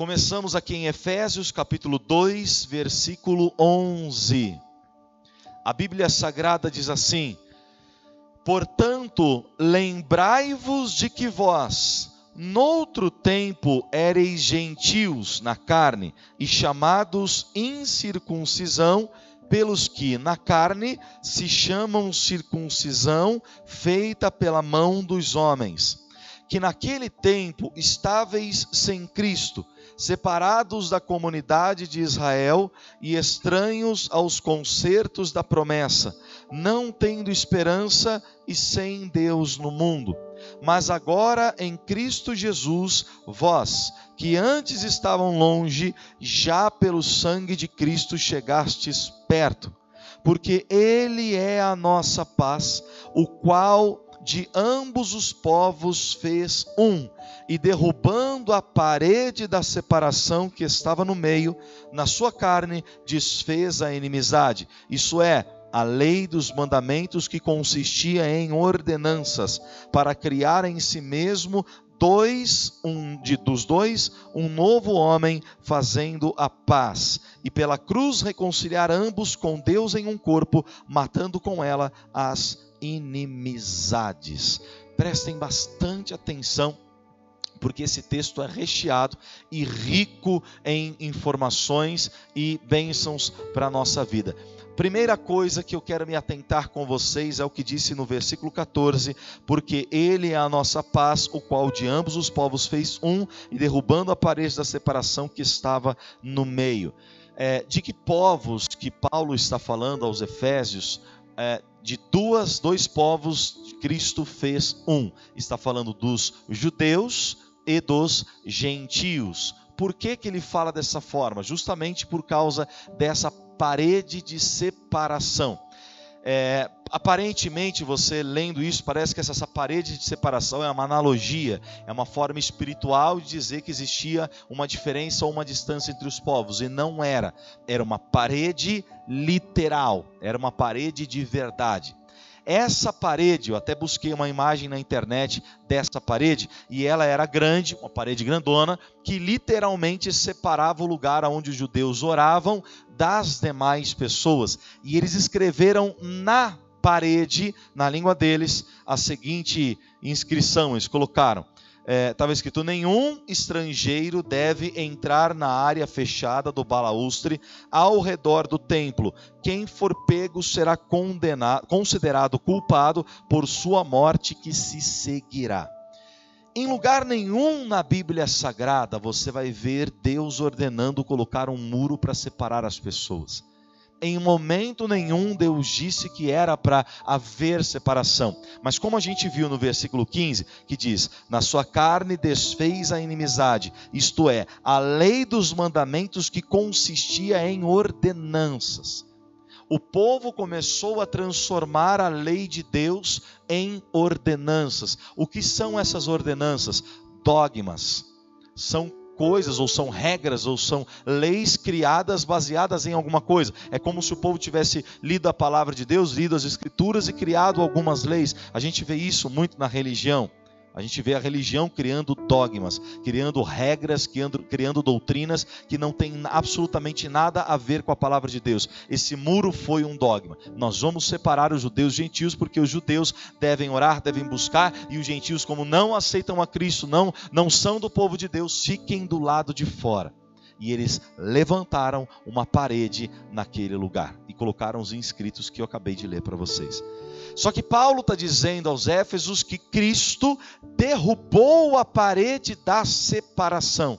Começamos aqui em Efésios capítulo 2, versículo 11. A Bíblia Sagrada diz assim: Portanto, lembrai-vos de que vós, noutro tempo, ereis gentios na carne e chamados incircuncisão, pelos que na carne se chamam circuncisão feita pela mão dos homens, que naquele tempo estáveis sem Cristo separados da comunidade de Israel e estranhos aos concertos da promessa, não tendo esperança e sem Deus no mundo. Mas agora em Cristo Jesus, vós, que antes estavam longe, já pelo sangue de Cristo chegastes perto, porque Ele é a nossa paz, o qual de ambos os povos fez um, e derrubando a parede da separação que estava no meio, na sua carne desfez a inimizade. Isso é, a lei dos mandamentos que consistia em ordenanças, para criar em si mesmo dois, um de, dos dois, um novo homem, fazendo a paz, e pela cruz reconciliar ambos com Deus em um corpo, matando com ela as inimizades. Prestem bastante atenção, porque esse texto é recheado e rico em informações e bênçãos para a nossa vida. Primeira coisa que eu quero me atentar com vocês é o que disse no versículo 14: porque Ele é a nossa paz, o qual de ambos os povos fez um, e derrubando a parede da separação que estava no meio. É, de que povos que Paulo está falando aos Efésios? É, de duas, dois povos, Cristo fez um. Está falando dos judeus e dos gentios. Por que, que ele fala dessa forma? Justamente por causa dessa parede de separação. É, aparentemente, você lendo isso, parece que essa parede de separação é uma analogia, é uma forma espiritual de dizer que existia uma diferença ou uma distância entre os povos, e não era. Era uma parede literal, era uma parede de verdade. Essa parede, eu até busquei uma imagem na internet dessa parede, e ela era grande, uma parede grandona, que literalmente separava o lugar onde os judeus oravam das demais pessoas. E eles escreveram na parede, na língua deles, a seguinte inscrição: eles colocaram estava é, escrito: nenhum estrangeiro deve entrar na área fechada do balaustre ao redor do templo. Quem for pego será condenado, considerado culpado por sua morte, que se seguirá. Em lugar nenhum na Bíblia Sagrada você vai ver Deus ordenando colocar um muro para separar as pessoas em momento nenhum Deus disse que era para haver separação. Mas como a gente viu no versículo 15, que diz: Na sua carne desfez a inimizade, isto é, a lei dos mandamentos que consistia em ordenanças. O povo começou a transformar a lei de Deus em ordenanças. O que são essas ordenanças? Dogmas. São coisas, ou são regras, ou são leis criadas baseadas em alguma coisa. É como se o povo tivesse lido a palavra de Deus, lido as escrituras e criado algumas leis. A gente vê isso muito na religião. A gente vê a religião criando dogmas, criando regras, criando, criando doutrinas que não tem absolutamente nada a ver com a palavra de Deus. Esse muro foi um dogma. Nós vamos separar os judeus gentios porque os judeus devem orar, devem buscar e os gentios, como não aceitam a Cristo, não, não são do povo de Deus, fiquem do lado de fora e eles levantaram uma parede naquele lugar e colocaram os inscritos que eu acabei de ler para vocês. Só que Paulo está dizendo aos Éfesos que Cristo derrubou a parede da separação.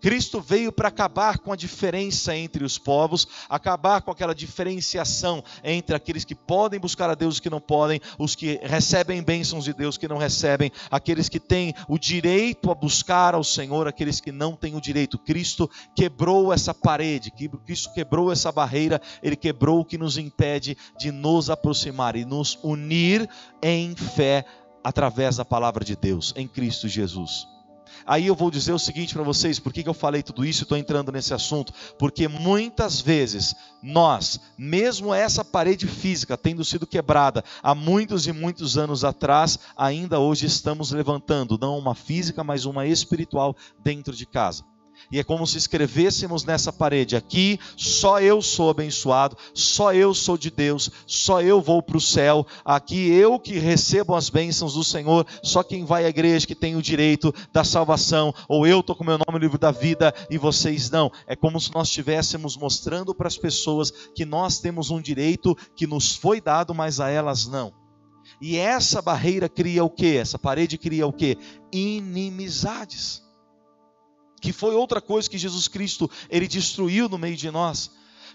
Cristo veio para acabar com a diferença entre os povos, acabar com aquela diferenciação entre aqueles que podem buscar a Deus e os que não podem, os que recebem bênçãos de Deus que não recebem, aqueles que têm o direito a buscar ao Senhor, aqueles que não têm o direito. Cristo quebrou essa parede, Cristo quebrou essa barreira, ele quebrou o que nos impede de nos aproximar e nos unir em fé através da palavra de Deus, em Cristo Jesus. Aí eu vou dizer o seguinte para vocês: por que, eu falei tudo isso e estou entrando nesse assunto? Porque muitas vezes nós, mesmo essa parede física tendo sido quebrada há muitos e muitos anos atrás, ainda hoje estamos levantando, não uma física, mas uma espiritual dentro de casa. E é como se escrevêssemos nessa parede: aqui só eu sou abençoado, só eu sou de Deus, só eu vou para o céu, aqui eu que recebo as bênçãos do Senhor, só quem vai à igreja que tem o direito da salvação, ou eu estou com meu nome no livro da vida e vocês não. É como se nós estivéssemos mostrando para as pessoas que nós temos um direito que nos foi dado, mas a elas não. E essa barreira cria o que? Essa parede cria o que? Inimizades que foi outra coisa que Jesus Cristo ele destruiu no meio de nós.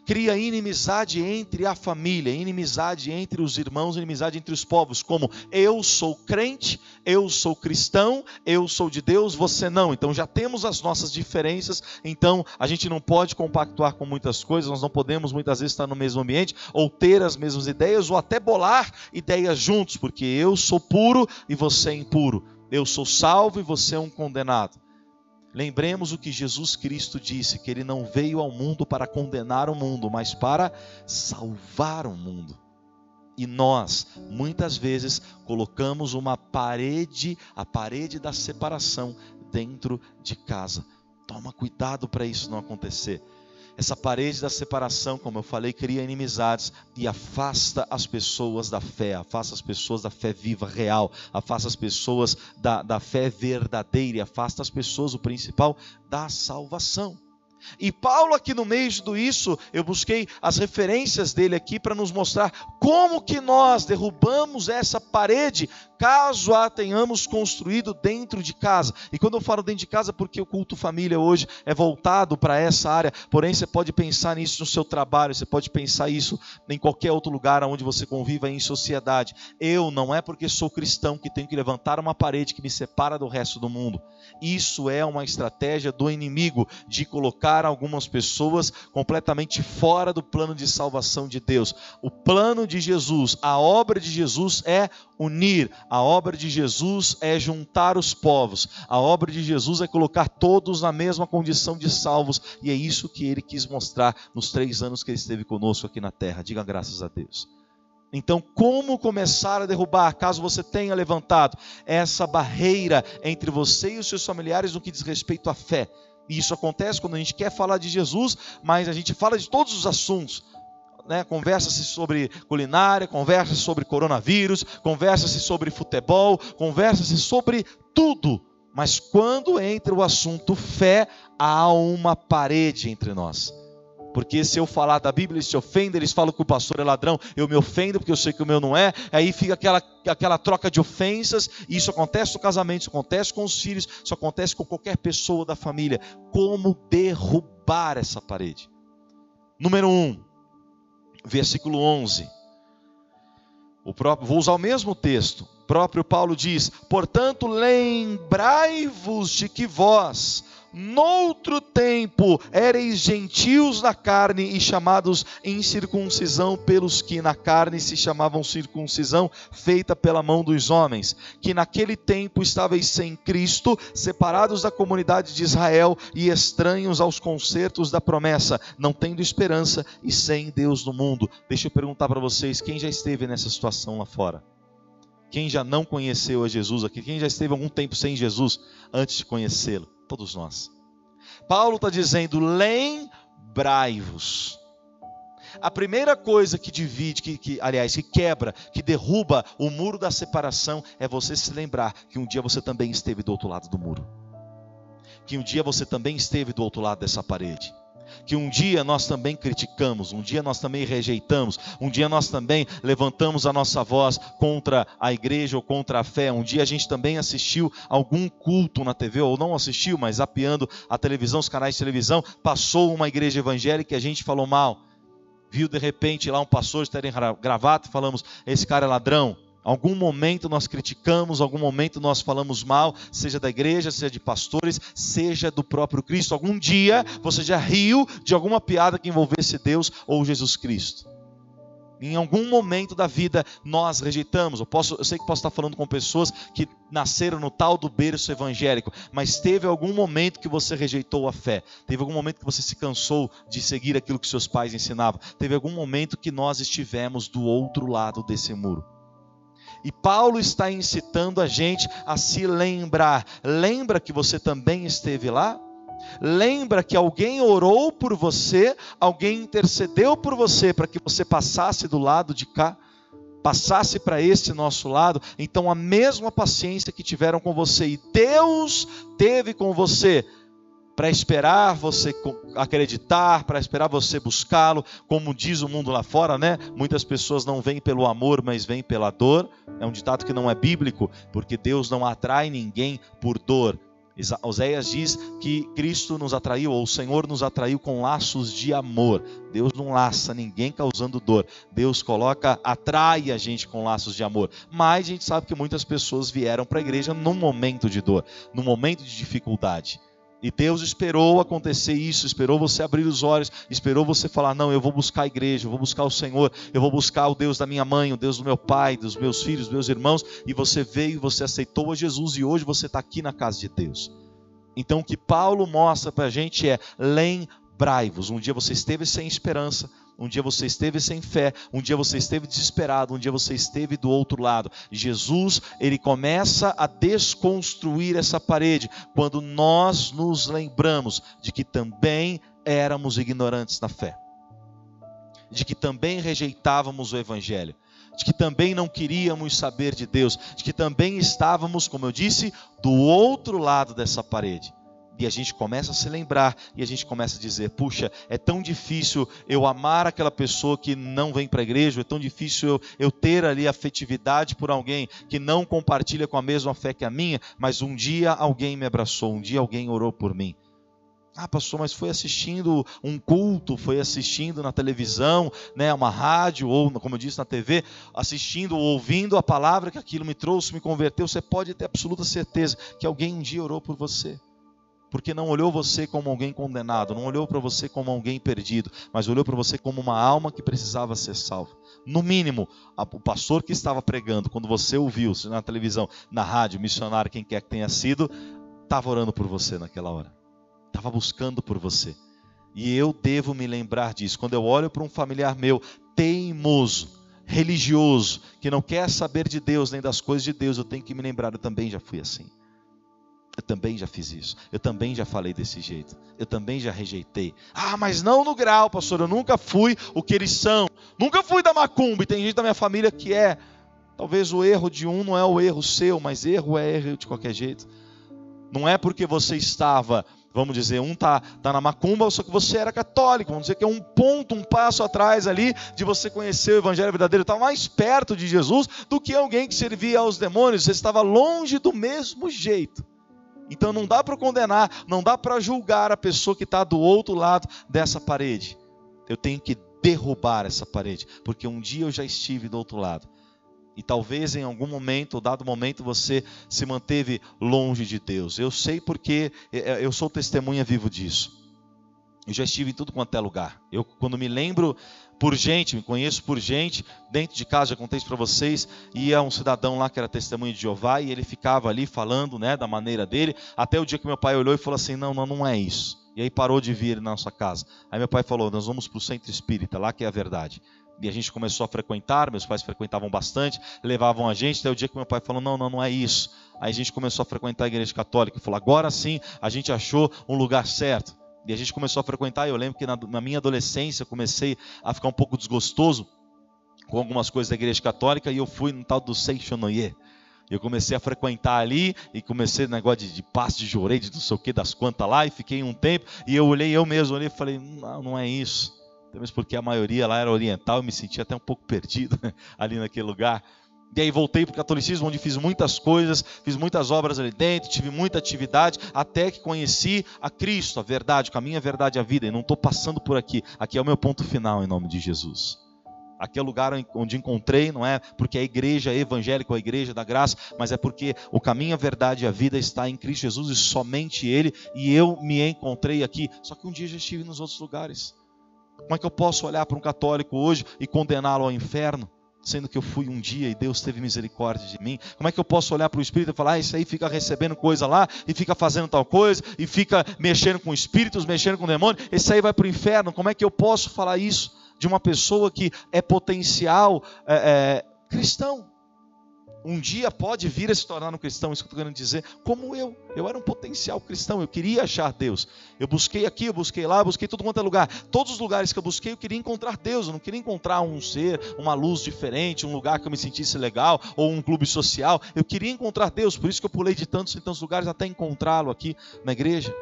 Cria inimizade entre a família, inimizade entre os irmãos, inimizade entre os povos, como eu sou crente, eu sou cristão, eu sou de Deus, você não. Então já temos as nossas diferenças, então a gente não pode compactuar com muitas coisas, nós não podemos muitas vezes estar no mesmo ambiente, ou ter as mesmas ideias, ou até bolar ideias juntos, porque eu sou puro e você é impuro, eu sou salvo e você é um condenado. Lembremos o que Jesus Cristo disse: que ele não veio ao mundo para condenar o mundo, mas para salvar o mundo. E nós, muitas vezes, colocamos uma parede, a parede da separação, dentro de casa. Toma cuidado para isso não acontecer. Essa parede da separação, como eu falei, cria inimizades e afasta as pessoas da fé, afasta as pessoas da fé viva, real, afasta as pessoas da, da fé verdadeira, afasta as pessoas, o principal, da salvação. E Paulo, aqui no meio de tudo isso, eu busquei as referências dele aqui para nos mostrar como que nós derrubamos essa parede, caso a tenhamos construído dentro de casa. E quando eu falo dentro de casa, porque o culto família hoje é voltado para essa área, porém você pode pensar nisso no seu trabalho, você pode pensar isso em qualquer outro lugar onde você conviva em sociedade. Eu não é porque sou cristão que tenho que levantar uma parede que me separa do resto do mundo. Isso é uma estratégia do inimigo de colocar colocar algumas pessoas completamente fora do plano de salvação de Deus. O plano de Jesus, a obra de Jesus é unir, a obra de Jesus é juntar os povos, a obra de Jesus é colocar todos na mesma condição de salvos, e é isso que ele quis mostrar nos três anos que ele esteve conosco aqui na terra. Diga graças a Deus. Então, como começar a derrubar, caso você tenha levantado essa barreira entre você e os seus familiares no que diz respeito à fé? E isso acontece quando a gente quer falar de Jesus, mas a gente fala de todos os assuntos. Né? Conversa-se sobre culinária, conversa-se sobre coronavírus, conversa-se sobre futebol, conversa-se sobre tudo. Mas quando entra o assunto fé, há uma parede entre nós. Porque se eu falar da Bíblia, eles se ofendem, eles falam que o pastor é ladrão, eu me ofendo porque eu sei que o meu não é. Aí fica aquela, aquela troca de ofensas. E isso acontece no casamento, isso acontece com os filhos, isso acontece com qualquer pessoa da família. Como derrubar essa parede? Número 1, um, versículo 11. O próprio, vou usar o mesmo texto. O próprio Paulo diz: Portanto, lembrai-vos de que vós, Noutro tempo ereis gentios na carne e chamados em circuncisão pelos que na carne se chamavam circuncisão feita pela mão dos homens, que naquele tempo estáveis sem Cristo, separados da comunidade de Israel e estranhos aos concertos da promessa, não tendo esperança e sem Deus no mundo. Deixa eu perguntar para vocês, quem já esteve nessa situação lá fora? Quem já não conheceu a Jesus aqui? Quem já esteve algum tempo sem Jesus antes de conhecê-lo? Todos nós. Paulo está dizendo: lembrai-vos. A primeira coisa que divide, que, que, aliás, que quebra, que derruba o muro da separação é você se lembrar que um dia você também esteve do outro lado do muro. Que um dia você também esteve do outro lado dessa parede que um dia nós também criticamos, um dia nós também rejeitamos, um dia nós também levantamos a nossa voz contra a igreja ou contra a fé, um dia a gente também assistiu algum culto na TV, ou não assistiu, mas apiando a televisão, os canais de televisão, passou uma igreja evangélica e a gente falou mal. Viu de repente lá um pastor estar em gravata e falamos: esse cara é ladrão. Algum momento nós criticamos, algum momento nós falamos mal, seja da igreja, seja de pastores, seja do próprio Cristo. Algum dia você já riu de alguma piada que envolvesse Deus ou Jesus Cristo. Em algum momento da vida nós rejeitamos. Eu, posso, eu sei que posso estar falando com pessoas que nasceram no tal do berço evangélico, mas teve algum momento que você rejeitou a fé. Teve algum momento que você se cansou de seguir aquilo que seus pais ensinavam. Teve algum momento que nós estivemos do outro lado desse muro. E Paulo está incitando a gente a se lembrar. Lembra que você também esteve lá? Lembra que alguém orou por você, alguém intercedeu por você para que você passasse do lado de cá, passasse para esse nosso lado. Então, a mesma paciência que tiveram com você e Deus teve com você para esperar você acreditar, para esperar você buscá-lo, como diz o mundo lá fora, né? Muitas pessoas não vêm pelo amor, mas vêm pela dor. É um ditado que não é bíblico, porque Deus não atrai ninguém por dor. Oséias diz que Cristo nos atraiu, ou o Senhor nos atraiu com laços de amor. Deus não laça ninguém causando dor. Deus coloca, atrai a gente com laços de amor. Mas a gente sabe que muitas pessoas vieram para a igreja num momento de dor, num momento de dificuldade. E Deus esperou acontecer isso, esperou você abrir os olhos, esperou você falar: Não, eu vou buscar a igreja, eu vou buscar o Senhor, eu vou buscar o Deus da minha mãe, o Deus do meu pai, dos meus filhos, dos meus irmãos. E você veio, você aceitou a Jesus e hoje você está aqui na casa de Deus. Então o que Paulo mostra para a gente é: lembrai-vos. Um dia você esteve sem esperança, um dia você esteve sem fé, um dia você esteve desesperado, um dia você esteve do outro lado. Jesus, ele começa a desconstruir essa parede quando nós nos lembramos de que também éramos ignorantes na fé. De que também rejeitávamos o evangelho, de que também não queríamos saber de Deus, de que também estávamos, como eu disse, do outro lado dessa parede. E a gente começa a se lembrar e a gente começa a dizer: puxa, é tão difícil eu amar aquela pessoa que não vem para a igreja, é tão difícil eu, eu ter ali afetividade por alguém que não compartilha com a mesma fé que a minha, mas um dia alguém me abraçou, um dia alguém orou por mim. Ah, pastor, mas foi assistindo um culto, foi assistindo na televisão, né, uma rádio, ou, como eu disse, na TV, assistindo, ouvindo a palavra que aquilo me trouxe, me converteu. Você pode ter absoluta certeza que alguém um dia orou por você porque não olhou você como alguém condenado, não olhou para você como alguém perdido, mas olhou para você como uma alma que precisava ser salva. No mínimo, o pastor que estava pregando, quando você ouviu, na televisão, na rádio, missionário, quem quer que tenha sido, estava orando por você naquela hora, estava buscando por você. E eu devo me lembrar disso. Quando eu olho para um familiar meu teimoso, religioso, que não quer saber de Deus nem das coisas de Deus, eu tenho que me lembrar, eu também já fui assim. Eu também já fiz isso. Eu também já falei desse jeito. Eu também já rejeitei. Ah, mas não no grau, pastor. Eu nunca fui o que eles são. Nunca fui da macumba. E tem gente da minha família que é. Talvez o erro de um não é o erro seu, mas erro é erro de qualquer jeito. Não é porque você estava, vamos dizer, um tá, tá na macumba, só que você era católico. Vamos dizer que é um ponto, um passo atrás ali de você conhecer o evangelho verdadeiro. Estava mais perto de Jesus do que alguém que servia aos demônios. Você estava longe do mesmo jeito. Então não dá para condenar, não dá para julgar a pessoa que está do outro lado dessa parede. Eu tenho que derrubar essa parede, porque um dia eu já estive do outro lado. E talvez em algum momento, ou dado momento, você se manteve longe de Deus. Eu sei porque é, é, eu sou testemunha vivo disso. Eu já estive em tudo quanto é lugar. Eu, quando me lembro por gente, me conheço por gente, dentro de casa, já contei isso para vocês, ia um cidadão lá que era testemunho de Jeová e ele ficava ali falando, né, da maneira dele, até o dia que meu pai olhou e falou assim: "Não, não, não é isso". E aí parou de vir na nossa casa. Aí meu pai falou: "Nós vamos para o centro espírita, lá que é a verdade". E a gente começou a frequentar, meus pais frequentavam bastante, levavam a gente, até o dia que meu pai falou: "Não, não, não é isso". Aí a gente começou a frequentar a igreja católica, falou: "Agora sim, a gente achou um lugar certo". E a gente começou a frequentar. Eu lembro que na, na minha adolescência eu comecei a ficar um pouco desgostoso com algumas coisas da igreja católica e eu fui no tal do Seixonoye. Eu comecei a frequentar ali e comecei negócio de, de de jorei, de não sei o que, das quantas lá, e fiquei um tempo, e eu olhei eu mesmo olhei e falei, não, não é isso. Talvez porque a maioria lá era oriental, eu me sentia até um pouco perdido ali naquele lugar. E aí voltei para o catolicismo, onde fiz muitas coisas, fiz muitas obras ali dentro, tive muita atividade, até que conheci a Cristo, a verdade, o caminho, a verdade a vida. E não estou passando por aqui. Aqui é o meu ponto final, em nome de Jesus. Aqui é o lugar onde encontrei, não é porque a igreja é evangélica, a igreja da graça, mas é porque o caminho, a verdade e a vida está em Cristo Jesus e somente Ele, e eu me encontrei aqui. Só que um dia já estive nos outros lugares. Como é que eu posso olhar para um católico hoje e condená-lo ao inferno? Sendo que eu fui um dia e Deus teve misericórdia de mim? Como é que eu posso olhar para o Espírito e falar, ah, isso aí fica recebendo coisa lá, e fica fazendo tal coisa, e fica mexendo com espíritos, mexendo com demônios, esse aí vai para o inferno? Como é que eu posso falar isso de uma pessoa que é potencial é, é, cristão? Um dia pode vir a se tornar um cristão, isso que eu estou querendo dizer, como eu. Eu era um potencial cristão, eu queria achar Deus. Eu busquei aqui, eu busquei lá, eu busquei todo quanto é lugar. Todos os lugares que eu busquei, eu queria encontrar Deus. Eu não queria encontrar um ser, uma luz diferente, um lugar que eu me sentisse legal, ou um clube social. Eu queria encontrar Deus, por isso que eu pulei de tantos e tantos lugares até encontrá-lo aqui na igreja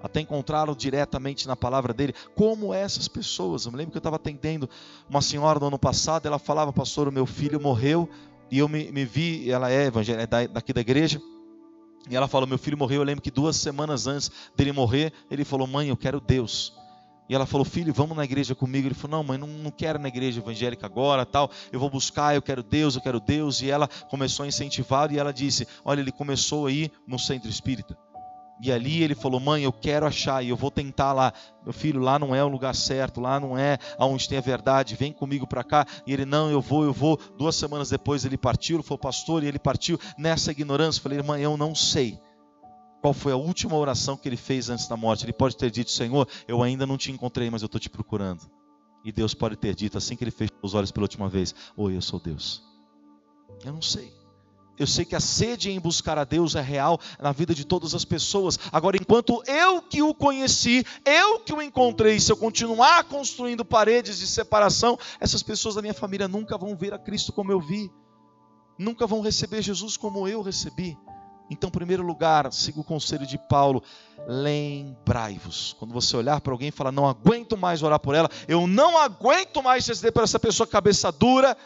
até encontrá-lo diretamente na palavra dele, como essas pessoas. Eu me lembro que eu estava atendendo uma senhora no ano passado, ela falava, pastor, o meu filho morreu, e eu me, me vi, ela é evangélica, é daqui da igreja, e ela falou, meu filho morreu, eu lembro que duas semanas antes dele morrer, ele falou, mãe, eu quero Deus. E ela falou, filho, vamos na igreja comigo. Ele falou, não, mãe, não, não quero na igreja evangélica agora, tal. Eu vou buscar, eu quero Deus, eu quero Deus. E ela começou a incentivar e ela disse, olha, ele começou aí no centro espírita. E ali ele falou: Mãe, eu quero achar e eu vou tentar lá. Meu filho, lá não é o lugar certo, lá não é aonde tem a verdade. Vem comigo para cá. E ele: Não, eu vou, eu vou. Duas semanas depois ele partiu, ele foi pastor e ele partiu nessa ignorância. Eu falei: Mãe, eu não sei qual foi a última oração que ele fez antes da morte. Ele pode ter dito: Senhor, eu ainda não te encontrei, mas eu estou te procurando. E Deus pode ter dito, assim que ele fechou os olhos pela última vez: Oi, eu sou Deus. Eu não sei. Eu sei que a sede em buscar a Deus é real na vida de todas as pessoas. Agora, enquanto eu que o conheci, eu que o encontrei, se eu continuar construindo paredes de separação, essas pessoas da minha família nunca vão ver a Cristo como eu vi, nunca vão receber Jesus como eu recebi. Então, em primeiro lugar, siga o conselho de Paulo, lembrai-vos. Quando você olhar para alguém e falar, não aguento mais orar por ela, eu não aguento mais receber para essa pessoa cabeça dura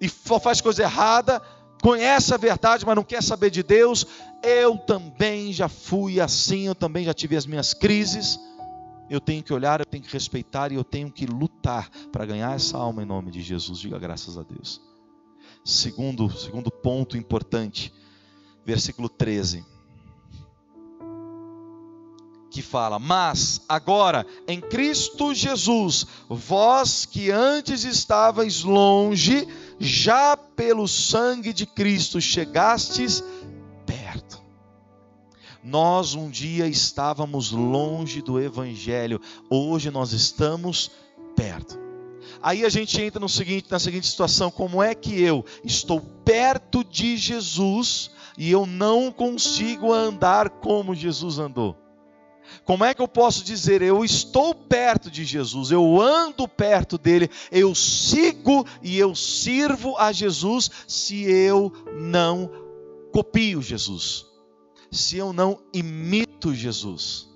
e faz coisa errada, conhece a verdade, mas não quer saber de Deus. Eu também já fui assim, eu também já tive as minhas crises. Eu tenho que olhar, eu tenho que respeitar e eu tenho que lutar para ganhar essa alma em nome de Jesus. Diga graças a Deus. Segundo, segundo ponto importante, versículo 13 que fala: Mas agora, em Cristo Jesus, vós que antes estavais longe, já pelo sangue de Cristo chegastes perto. Nós um dia estávamos longe do Evangelho, hoje nós estamos perto. Aí a gente entra no seguinte, na seguinte situação: como é que eu estou perto de Jesus e eu não consigo andar como Jesus andou? Como é que eu posso dizer, eu estou perto de Jesus, eu ando perto dele, eu sigo e eu sirvo a Jesus, se eu não copio Jesus, se eu não imito Jesus?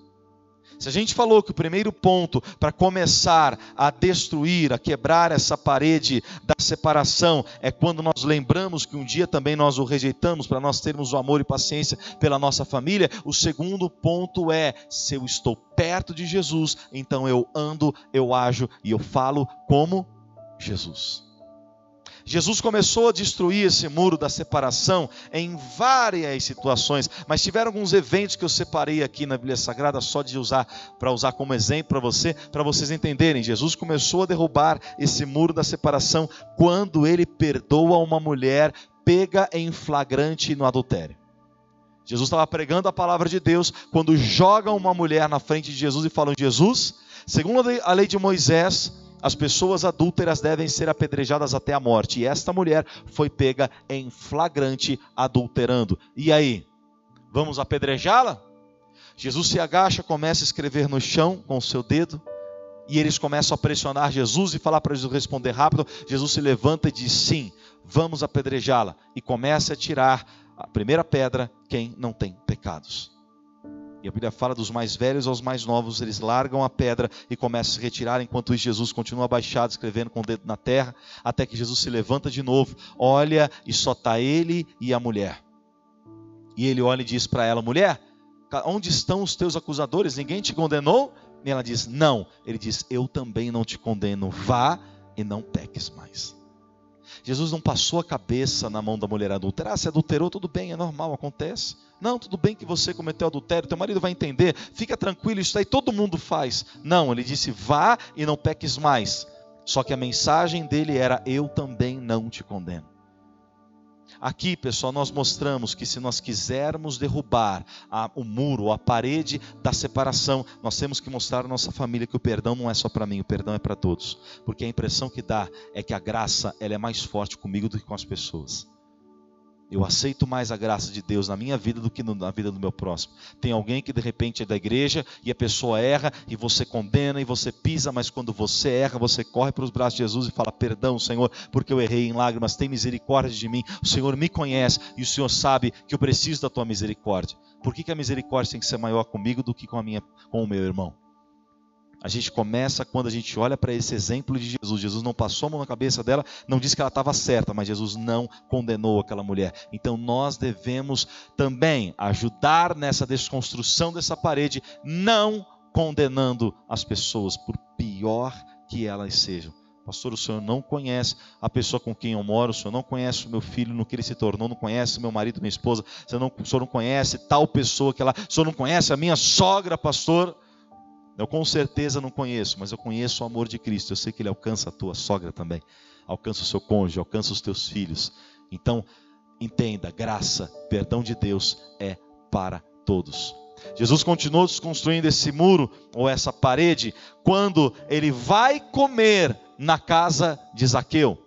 Se a gente falou que o primeiro ponto para começar a destruir, a quebrar essa parede da separação é quando nós lembramos que um dia também nós o rejeitamos para nós termos o amor e paciência pela nossa família, o segundo ponto é: se eu estou perto de Jesus, então eu ando, eu ajo e eu falo como Jesus. Jesus começou a destruir esse muro da separação em várias situações, mas tiveram alguns eventos que eu separei aqui na Bíblia Sagrada só de usar para usar como exemplo para você, para vocês entenderem. Jesus começou a derrubar esse muro da separação quando ele perdoa uma mulher pega em flagrante no adultério. Jesus estava pregando a palavra de Deus quando jogam uma mulher na frente de Jesus e falam: Jesus, segundo a lei de Moisés, as pessoas adúlteras devem ser apedrejadas até a morte. E esta mulher foi pega em flagrante adulterando. E aí? Vamos apedrejá-la? Jesus se agacha, começa a escrever no chão com o seu dedo. E eles começam a pressionar Jesus e falar para Jesus responder rápido. Jesus se levanta e diz: Sim, vamos apedrejá-la. E começa a tirar a primeira pedra quem não tem pecados. E a Bíblia fala dos mais velhos aos mais novos, eles largam a pedra e começam a se retirar, enquanto Jesus continua abaixado, escrevendo com o dedo na terra, até que Jesus se levanta de novo, olha e só está ele e a mulher. E ele olha e diz para ela: Mulher, onde estão os teus acusadores? Ninguém te condenou? E ela diz: Não. Ele diz: Eu também não te condeno. Vá e não peques mais. Jesus não passou a cabeça na mão da mulher adulta. Ah, se adulterou, tudo bem, é normal, acontece. Não, tudo bem que você cometeu adultério, teu marido vai entender, fica tranquilo, isso aí todo mundo faz. Não, ele disse: vá e não peques mais. Só que a mensagem dele era: eu também não te condeno. Aqui, pessoal, nós mostramos que se nós quisermos derrubar a, o muro, a parede da separação, nós temos que mostrar à nossa família que o perdão não é só para mim, o perdão é para todos. Porque a impressão que dá é que a graça ela é mais forte comigo do que com as pessoas. Eu aceito mais a graça de Deus na minha vida do que na vida do meu próximo. Tem alguém que de repente é da igreja e a pessoa erra e você condena e você pisa, mas quando você erra, você corre para os braços de Jesus e fala: Perdão, Senhor, porque eu errei em lágrimas, tem misericórdia de mim. O Senhor me conhece e o Senhor sabe que eu preciso da tua misericórdia. Por que, que a misericórdia tem que ser maior comigo do que com, a minha, com o meu irmão? A gente começa quando a gente olha para esse exemplo de Jesus. Jesus não passou a mão na cabeça dela, não disse que ela estava certa, mas Jesus não condenou aquela mulher. Então nós devemos também ajudar nessa desconstrução dessa parede, não condenando as pessoas, por pior que elas sejam. Pastor, o senhor não conhece a pessoa com quem eu moro, o senhor não conhece o meu filho, no que ele se tornou, não conhece meu marido, minha esposa, o senhor não, o senhor não conhece tal pessoa que ela, o senhor não conhece a minha sogra, pastor. Eu com certeza não conheço, mas eu conheço o amor de Cristo. Eu sei que ele alcança a tua sogra também, alcança o seu cônjuge, alcança os teus filhos. Então, entenda, graça, perdão de Deus é para todos. Jesus continuou desconstruindo esse muro ou essa parede quando ele vai comer na casa de Zaqueu.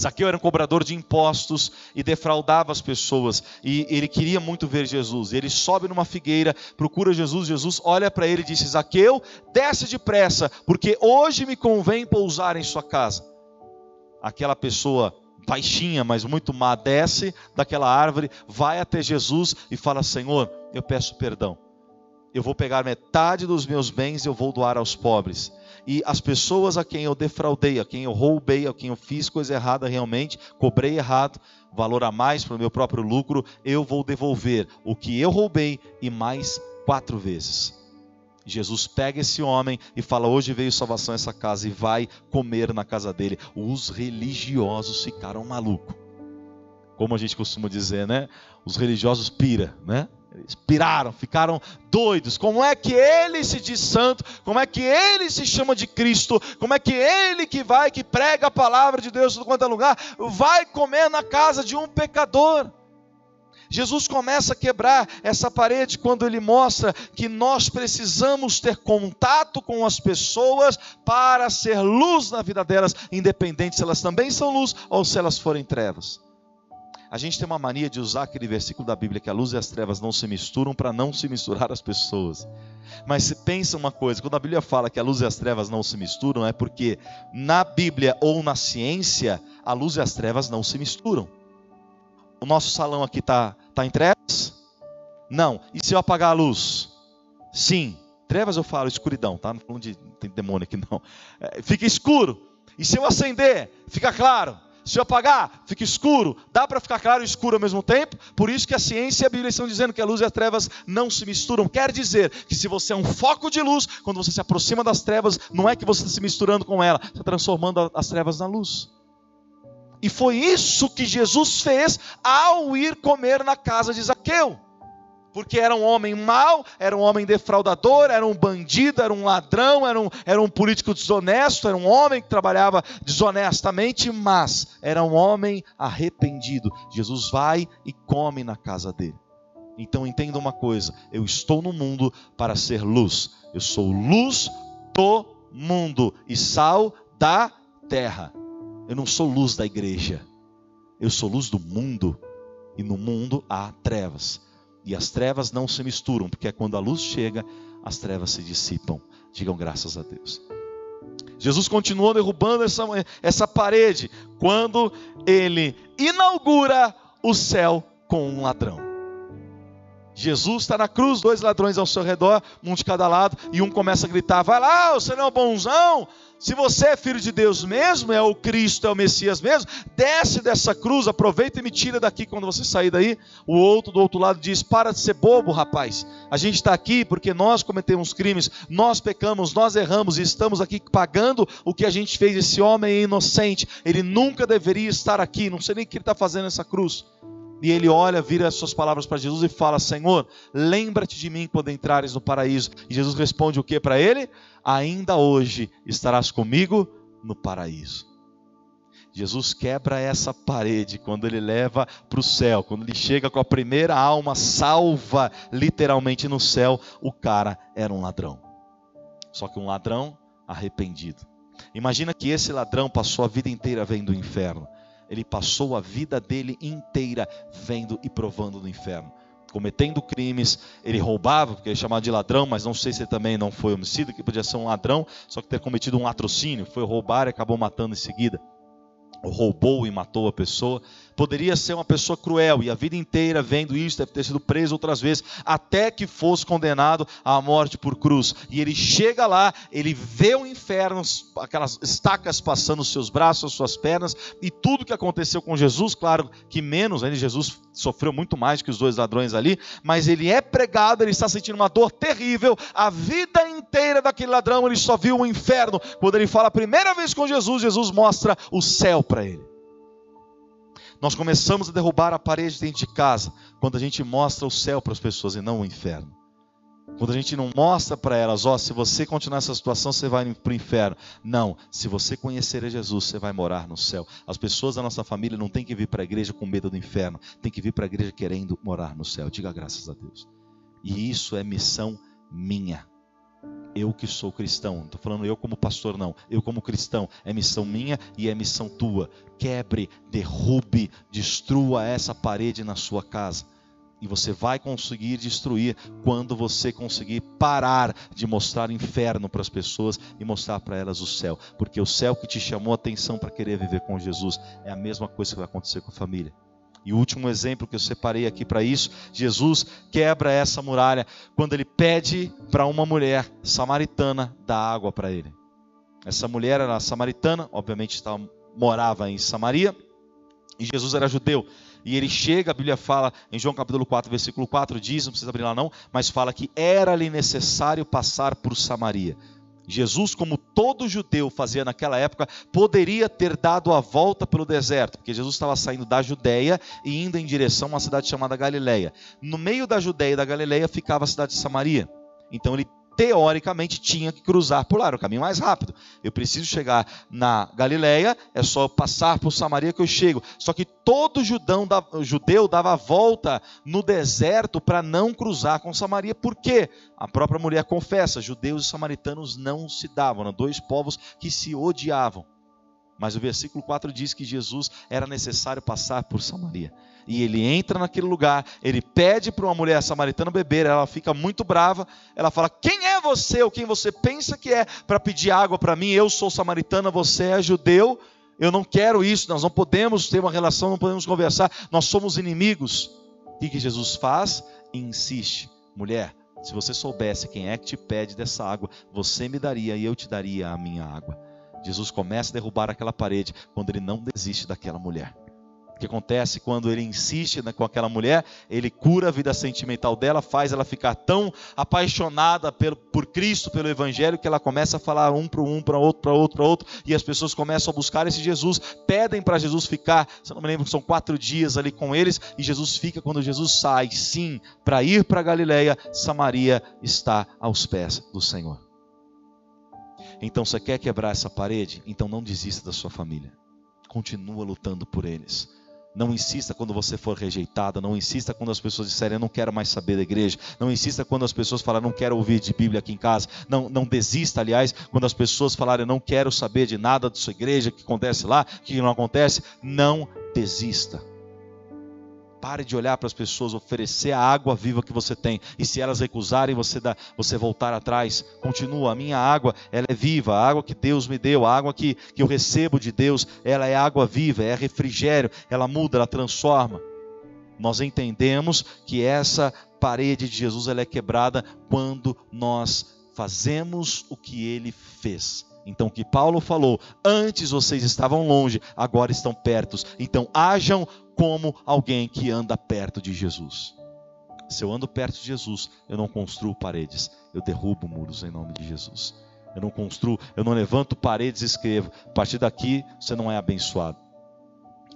Zaqueu era um cobrador de impostos e defraudava as pessoas. E ele queria muito ver Jesus. Ele sobe numa figueira, procura Jesus. Jesus olha para ele e disse: Zaqueu, desce depressa, porque hoje me convém pousar em sua casa. Aquela pessoa baixinha, mas muito má, desce daquela árvore, vai até Jesus e fala: Senhor, eu peço perdão. Eu vou pegar metade dos meus bens e eu vou doar aos pobres e as pessoas a quem eu defraudei, a quem eu roubei, a quem eu fiz coisa errada realmente, cobrei errado, valor a mais para o meu próprio lucro, eu vou devolver o que eu roubei e mais quatro vezes. Jesus pega esse homem e fala: Hoje veio salvação essa casa e vai comer na casa dele. Os religiosos ficaram malucos. Como a gente costuma dizer, né? Os religiosos pira, né? Eles piraram, ficaram doidos. Como é que ele se diz santo? Como é que ele se chama de Cristo? Como é que ele que vai, que prega a palavra de Deus em quanto é lugar, vai comer na casa de um pecador? Jesus começa a quebrar essa parede quando ele mostra que nós precisamos ter contato com as pessoas para ser luz na vida delas, independente se elas também são luz ou se elas forem trevas. A gente tem uma mania de usar aquele versículo da Bíblia que a luz e as trevas não se misturam para não se misturar as pessoas. Mas se pensa uma coisa, quando a Bíblia fala que a luz e as trevas não se misturam, é porque na Bíblia ou na ciência, a luz e as trevas não se misturam. O nosso salão aqui está tá em trevas? Não. E se eu apagar a luz? Sim. Trevas eu falo escuridão, tá? Não falando de tem demônio aqui não. É, fica escuro. E se eu acender, fica claro. Se eu apagar, fica escuro. Dá para ficar claro e escuro ao mesmo tempo? Por isso que a ciência e a Bíblia estão dizendo que a luz e as trevas não se misturam. Quer dizer que se você é um foco de luz, quando você se aproxima das trevas, não é que você está se misturando com ela, está transformando as trevas na luz. E foi isso que Jesus fez ao ir comer na casa de Zaqueu porque era um homem mau, era um homem defraudador, era um bandido, era um ladrão, era um, era um político desonesto, era um homem que trabalhava desonestamente, mas era um homem arrependido. Jesus vai e come na casa dele. Então entenda uma coisa: eu estou no mundo para ser luz, eu sou luz do mundo e sal da terra. Eu não sou luz da igreja, eu sou luz do mundo, e no mundo há trevas. E as trevas não se misturam, porque é quando a luz chega, as trevas se dissipam. Digam graças a Deus. Jesus continuou derrubando essa, essa parede quando ele inaugura o céu com um ladrão. Jesus está na cruz, dois ladrões ao seu redor, um de cada lado, e um começa a gritar: Vai lá, você não é bonzão, se você é filho de Deus mesmo, é o Cristo, é o Messias mesmo, desce dessa cruz, aproveita e me tira daqui quando você sair daí. O outro do outro lado diz: Para de ser bobo, rapaz. A gente está aqui porque nós cometemos crimes, nós pecamos, nós erramos e estamos aqui pagando o que a gente fez. Esse homem é inocente, ele nunca deveria estar aqui. Não sei nem o que ele está fazendo nessa cruz. E ele olha, vira as suas palavras para Jesus e fala: Senhor, lembra-te de mim quando entrares no paraíso. E Jesus responde o que para ele? Ainda hoje estarás comigo no paraíso. Jesus quebra essa parede quando ele leva para o céu, quando ele chega com a primeira alma salva, literalmente no céu, o cara era um ladrão. Só que um ladrão arrependido. Imagina que esse ladrão passou a vida inteira vendo o inferno ele passou a vida dele inteira vendo e provando no inferno. Cometendo crimes, ele roubava, porque ele é chamado de ladrão, mas não sei se ele também não foi homicida, que podia ser um ladrão, só que ter cometido um latrocínio, foi roubar e acabou matando em seguida roubou e matou a pessoa, poderia ser uma pessoa cruel e a vida inteira vendo isso, deve ter sido preso outras vezes, até que fosse condenado à morte por cruz. E ele chega lá, ele vê o inferno, aquelas estacas passando os seus braços, as suas pernas, e tudo que aconteceu com Jesus, claro que menos, ainda Jesus sofreu muito mais que os dois ladrões ali, mas ele é pregado, ele está sentindo uma dor terrível, a vida inteira daquele ladrão, ele só viu o inferno. Quando ele fala a primeira vez com Jesus, Jesus mostra o céu para ele. Nós começamos a derrubar a parede dentro de casa quando a gente mostra o céu para as pessoas e não o inferno. Quando a gente não mostra para elas, ó, oh, se você continuar nessa situação, você vai para o inferno. Não, se você conhecer Jesus, você vai morar no céu. As pessoas da nossa família não têm que vir para a igreja com medo do inferno, tem que vir para a igreja querendo morar no céu. Diga graças a Deus. E isso é missão minha eu que sou cristão, não estou falando eu como pastor, não, eu como cristão, é missão minha e é missão tua. Quebre, derrube, destrua essa parede na sua casa. E você vai conseguir destruir quando você conseguir parar de mostrar inferno para as pessoas e mostrar para elas o céu. Porque o céu que te chamou a atenção para querer viver com Jesus é a mesma coisa que vai acontecer com a família. E o último exemplo que eu separei aqui para isso, Jesus quebra essa muralha quando ele pede para uma mulher samaritana dar água para ele. Essa mulher era samaritana, obviamente estava, morava em Samaria, e Jesus era judeu. E ele chega, a Bíblia fala em João capítulo 4, versículo 4, diz, não precisa abrir lá não, mas fala que era-lhe necessário passar por Samaria. Jesus, como todo judeu fazia naquela época, poderia ter dado a volta pelo deserto, porque Jesus estava saindo da Judéia e indo em direção a uma cidade chamada Galileia. No meio da Judéia e da Galileia ficava a cidade de Samaria. Então ele teoricamente tinha que cruzar por lá, era o caminho mais rápido. Eu preciso chegar na Galileia, é só passar por Samaria que eu chego. Só que todo judão, judeu dava a volta no deserto para não cruzar com Samaria. Por quê? A própria mulher confessa, judeus e samaritanos não se davam, eram dois povos que se odiavam. Mas o versículo 4 diz que Jesus era necessário passar por Samaria. E ele entra naquele lugar, ele pede para uma mulher samaritana beber, ela fica muito brava, ela fala: Quem é você ou quem você pensa que é para pedir água para mim? Eu sou samaritana, você é judeu, eu não quero isso, nós não podemos ter uma relação, não podemos conversar, nós somos inimigos. O que Jesus faz? Insiste: Mulher, se você soubesse quem é que te pede dessa água, você me daria e eu te daria a minha água. Jesus começa a derrubar aquela parede quando ele não desiste daquela mulher. Que acontece quando ele insiste com aquela mulher, ele cura a vida sentimental dela, faz ela ficar tão apaixonada por Cristo, pelo Evangelho, que ela começa a falar um para um, para outro, para outro, para outro, e as pessoas começam a buscar esse Jesus, pedem para Jesus ficar, se não me lembro, são quatro dias ali com eles, e Jesus fica quando Jesus sai, sim, para ir para Galileia, Samaria está aos pés do Senhor. Então você quer quebrar essa parede? Então não desista da sua família. Continua lutando por eles. Não insista quando você for rejeitada. Não insista quando as pessoas disserem eu não quero mais saber da igreja. Não insista quando as pessoas falarem não quero ouvir de Bíblia aqui em casa. Não, não desista, aliás, quando as pessoas falarem não quero saber de nada da sua igreja, que acontece lá, que não acontece. Não desista. Pare de olhar para as pessoas, oferecer a água viva que você tem. E se elas recusarem, você, dá, você voltar atrás. Continua. A minha água, ela é viva. A água que Deus me deu, a água que, que eu recebo de Deus, ela é água viva, é refrigério. Ela muda, ela transforma. Nós entendemos que essa parede de Jesus ela é quebrada quando nós fazemos o que ele fez. Então, o que Paulo falou, antes vocês estavam longe, agora estão perto. Então, hajam como alguém que anda perto de Jesus. Se eu ando perto de Jesus, eu não construo paredes, eu derrubo muros em nome de Jesus. Eu não construo, eu não levanto paredes e escrevo. A partir daqui, você não é abençoado.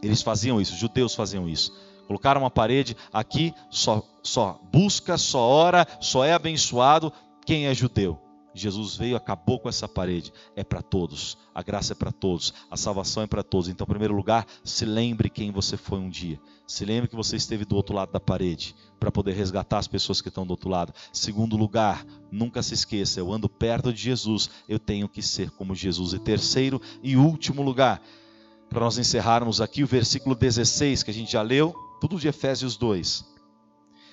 Eles faziam isso, os judeus faziam isso. Colocaram uma parede aqui, só, só busca, só ora, só é abençoado quem é judeu. Jesus veio, acabou com essa parede. É para todos. A graça é para todos. A salvação é para todos. Então, em primeiro lugar, se lembre quem você foi um dia. Se lembre que você esteve do outro lado da parede para poder resgatar as pessoas que estão do outro lado. Segundo lugar, nunca se esqueça, eu ando perto de Jesus, eu tenho que ser como Jesus. E terceiro e último lugar, para nós encerrarmos aqui o versículo 16 que a gente já leu, tudo de Efésios 2.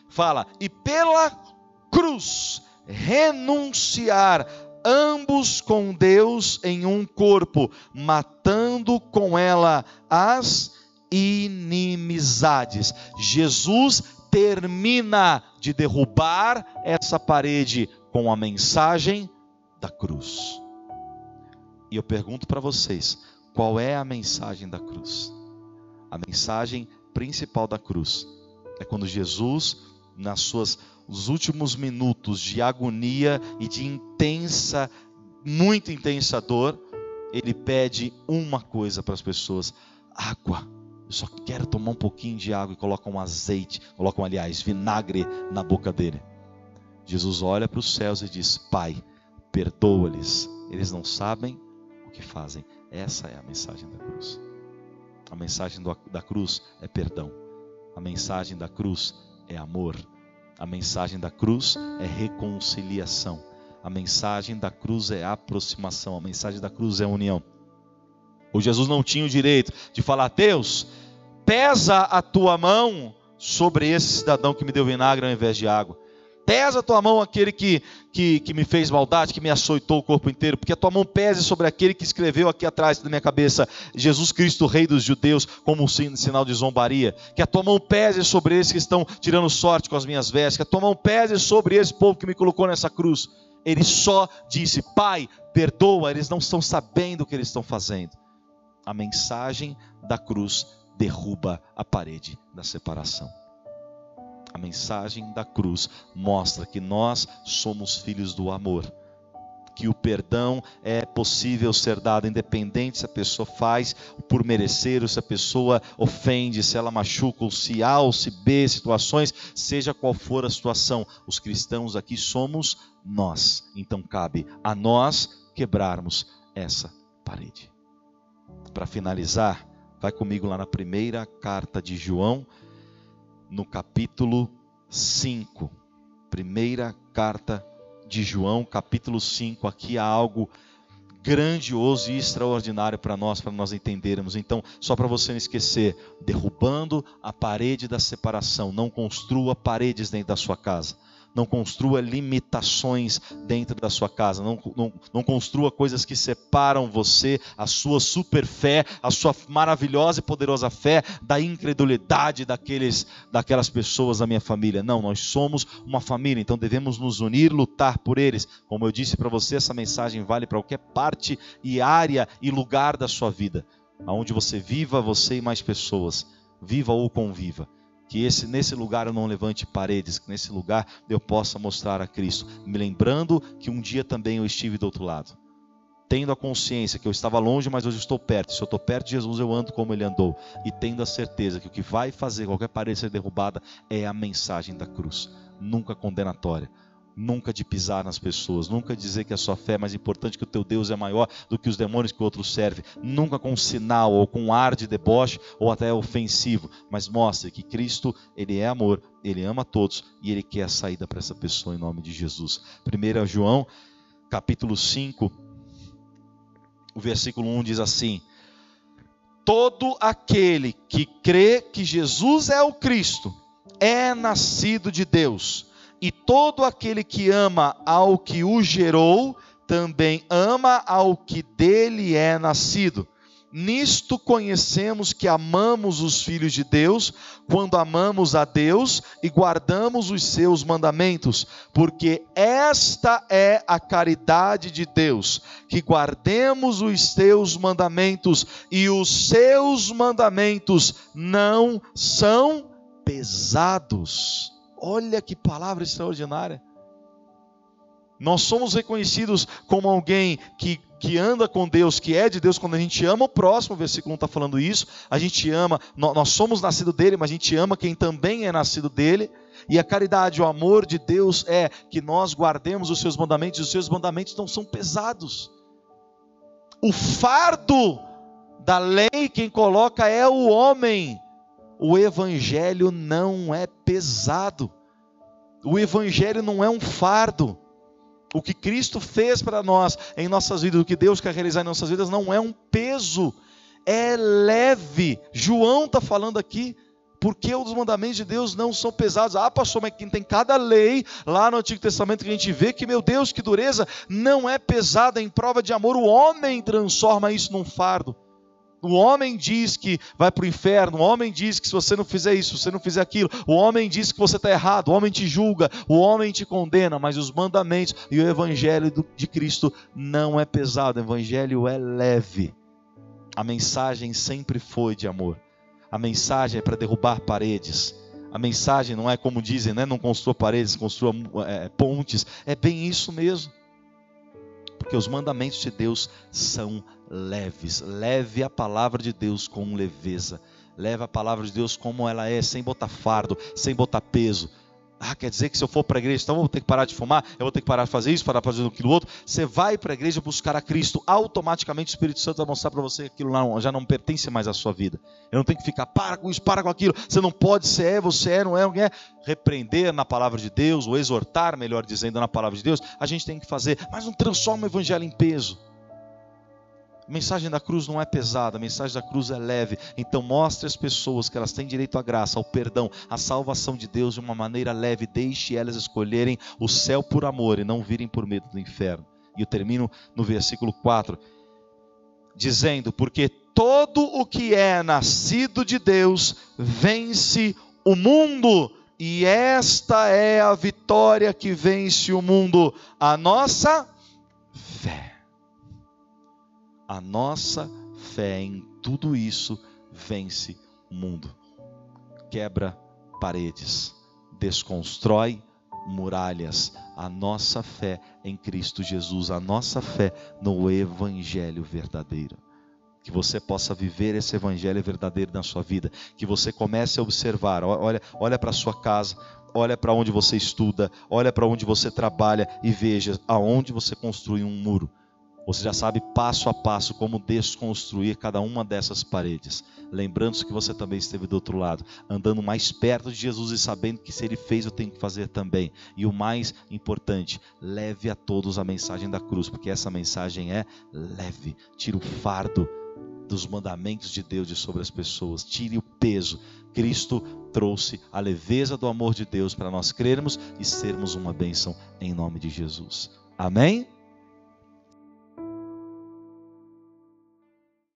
Fala: "E pela cruz renunciar ambos com Deus em um corpo, matando com ela as inimizades. Jesus termina de derrubar essa parede com a mensagem da cruz. E eu pergunto para vocês: qual é a mensagem da cruz? A mensagem principal da cruz é quando Jesus, nas suas os últimos minutos de agonia e de intensa, muito intensa dor, ele pede uma coisa para as pessoas: água. Eu só quero tomar um pouquinho de água e coloca um azeite, colocam, aliás, vinagre na boca dele. Jesus olha para os céus e diz: Pai, perdoa-lhes, eles não sabem o que fazem. Essa é a mensagem da cruz. A mensagem da cruz é perdão. A mensagem da cruz é amor. A mensagem da cruz é reconciliação. A mensagem da cruz é aproximação. A mensagem da cruz é união. O Jesus não tinha o direito de falar: Deus, pesa a tua mão sobre esse cidadão que me deu vinagre ao invés de água. Pesa a tua mão aquele que, que, que me fez maldade, que me açoitou o corpo inteiro, porque a tua mão pese sobre aquele que escreveu aqui atrás da minha cabeça Jesus Cristo, Rei dos Judeus, como um sinal de zombaria. Que a tua mão pese sobre esses que estão tirando sorte com as minhas vestes. Que a tua mão pese sobre esse povo que me colocou nessa cruz. Ele só disse: Pai, perdoa, eles não estão sabendo o que eles estão fazendo a mensagem da cruz derruba a parede da separação. A mensagem da cruz mostra que nós somos filhos do amor, que o perdão é possível ser dado independente se a pessoa faz por merecer, ou se a pessoa ofende, se ela machuca, ou se A ou se B situações, seja qual for a situação. Os cristãos aqui somos nós. Então cabe a nós quebrarmos essa parede para finalizar, vai comigo lá na primeira carta de João, no capítulo 5. Primeira carta de João, capítulo 5. Aqui há algo grandioso e extraordinário para nós, para nós entendermos. Então, só para você não esquecer, derrubando a parede da separação, não construa paredes dentro da sua casa não construa limitações dentro da sua casa, não, não, não construa coisas que separam você, a sua super fé, a sua maravilhosa e poderosa fé, da incredulidade daqueles, daquelas pessoas da minha família. Não, nós somos uma família, então devemos nos unir, lutar por eles. Como eu disse para você, essa mensagem vale para qualquer parte e área e lugar da sua vida, aonde você viva, você e mais pessoas, viva ou conviva que esse nesse lugar eu não levante paredes, que nesse lugar eu possa mostrar a Cristo, me lembrando que um dia também eu estive do outro lado. Tendo a consciência que eu estava longe, mas hoje estou perto. Se eu estou perto de Jesus, eu ando como ele andou. E tendo a certeza que o que vai fazer qualquer parede ser derrubada é a mensagem da cruz, nunca condenatória nunca de pisar nas pessoas, nunca dizer que a sua fé é mais importante, que o teu Deus é maior do que os demônios que o outro serve, nunca com sinal ou com ar de deboche ou até ofensivo, mas mostre que Cristo, ele é amor, ele ama todos e ele quer a saída para essa pessoa em nome de Jesus. 1 João, capítulo 5, o versículo 1 diz assim: Todo aquele que crê que Jesus é o Cristo é nascido de Deus e todo aquele que ama ao que o gerou, também ama ao que dele é nascido. Nisto conhecemos que amamos os filhos de Deus, quando amamos a Deus e guardamos os seus mandamentos, porque esta é a caridade de Deus, que guardemos os seus mandamentos, e os seus mandamentos não são pesados. Olha que palavra extraordinária. Nós somos reconhecidos como alguém que, que anda com Deus, que é de Deus, quando a gente ama o próximo, o versículo 1 está falando isso. A gente ama, nós, nós somos nascidos dele, mas a gente ama quem também é nascido dele. E a caridade, o amor de Deus é que nós guardemos os seus mandamentos, e os seus mandamentos não são pesados. O fardo da lei, quem coloca é o homem o evangelho não é pesado. O evangelho não é um fardo. O que Cristo fez para nós em nossas vidas, o que Deus quer realizar em nossas vidas não é um peso, é leve. João está falando aqui. Porque os mandamentos de Deus não são pesados. Ah, pastor, mas tem cada lei lá no Antigo Testamento que a gente vê que, meu Deus, que dureza, não é pesada em prova de amor. O homem transforma isso num fardo. O homem diz que vai para o inferno, o homem diz que se você não fizer isso, se você não fizer aquilo, o homem diz que você está errado, o homem te julga, o homem te condena, mas os mandamentos e o evangelho de Cristo não é pesado, o evangelho é leve. A mensagem sempre foi de amor. A mensagem é para derrubar paredes. A mensagem não é como dizem, né? não construa paredes, construa é, pontes. É bem isso mesmo. Porque os mandamentos de Deus são leves. Leve a palavra de Deus com leveza. Leve a palavra de Deus como ela é, sem botar fardo, sem botar peso. Ah, quer dizer que se eu for para a igreja, então eu vou ter que parar de fumar, eu vou ter que parar de fazer isso, parar de fazer aquilo outro. Você vai para a igreja buscar a Cristo, automaticamente o Espírito Santo vai mostrar para você que aquilo não, já não pertence mais à sua vida. Eu não tenho que ficar, para com isso, para com aquilo. Você não pode, você é, você é, não é, não é. Repreender na palavra de Deus, ou exortar, melhor dizendo, na palavra de Deus, a gente tem que fazer, mas não transforma o evangelho em peso. A mensagem da cruz não é pesada, a mensagem da cruz é leve. Então mostre às pessoas que elas têm direito à graça, ao perdão, à salvação de Deus de uma maneira leve. Deixe elas escolherem o céu por amor e não virem por medo do inferno. E eu termino no versículo 4, dizendo: Porque todo o que é nascido de Deus vence o mundo. E esta é a vitória que vence o mundo, a nossa fé. A nossa fé em tudo isso vence o mundo. Quebra paredes, desconstrói muralhas. A nossa fé em Cristo Jesus, a nossa fé no Evangelho verdadeiro. Que você possa viver esse Evangelho verdadeiro na sua vida. Que você comece a observar. Olha, olha para a sua casa, olha para onde você estuda, olha para onde você trabalha e veja aonde você construi um muro você já sabe passo a passo como desconstruir cada uma dessas paredes. Lembrando-se que você também esteve do outro lado, andando mais perto de Jesus e sabendo que se ele fez, eu tenho que fazer também. E o mais importante, leve a todos a mensagem da cruz, porque essa mensagem é leve. Tira o fardo dos mandamentos de Deus de sobre as pessoas. Tire o peso. Cristo trouxe a leveza do amor de Deus para nós crermos e sermos uma bênção em nome de Jesus. Amém?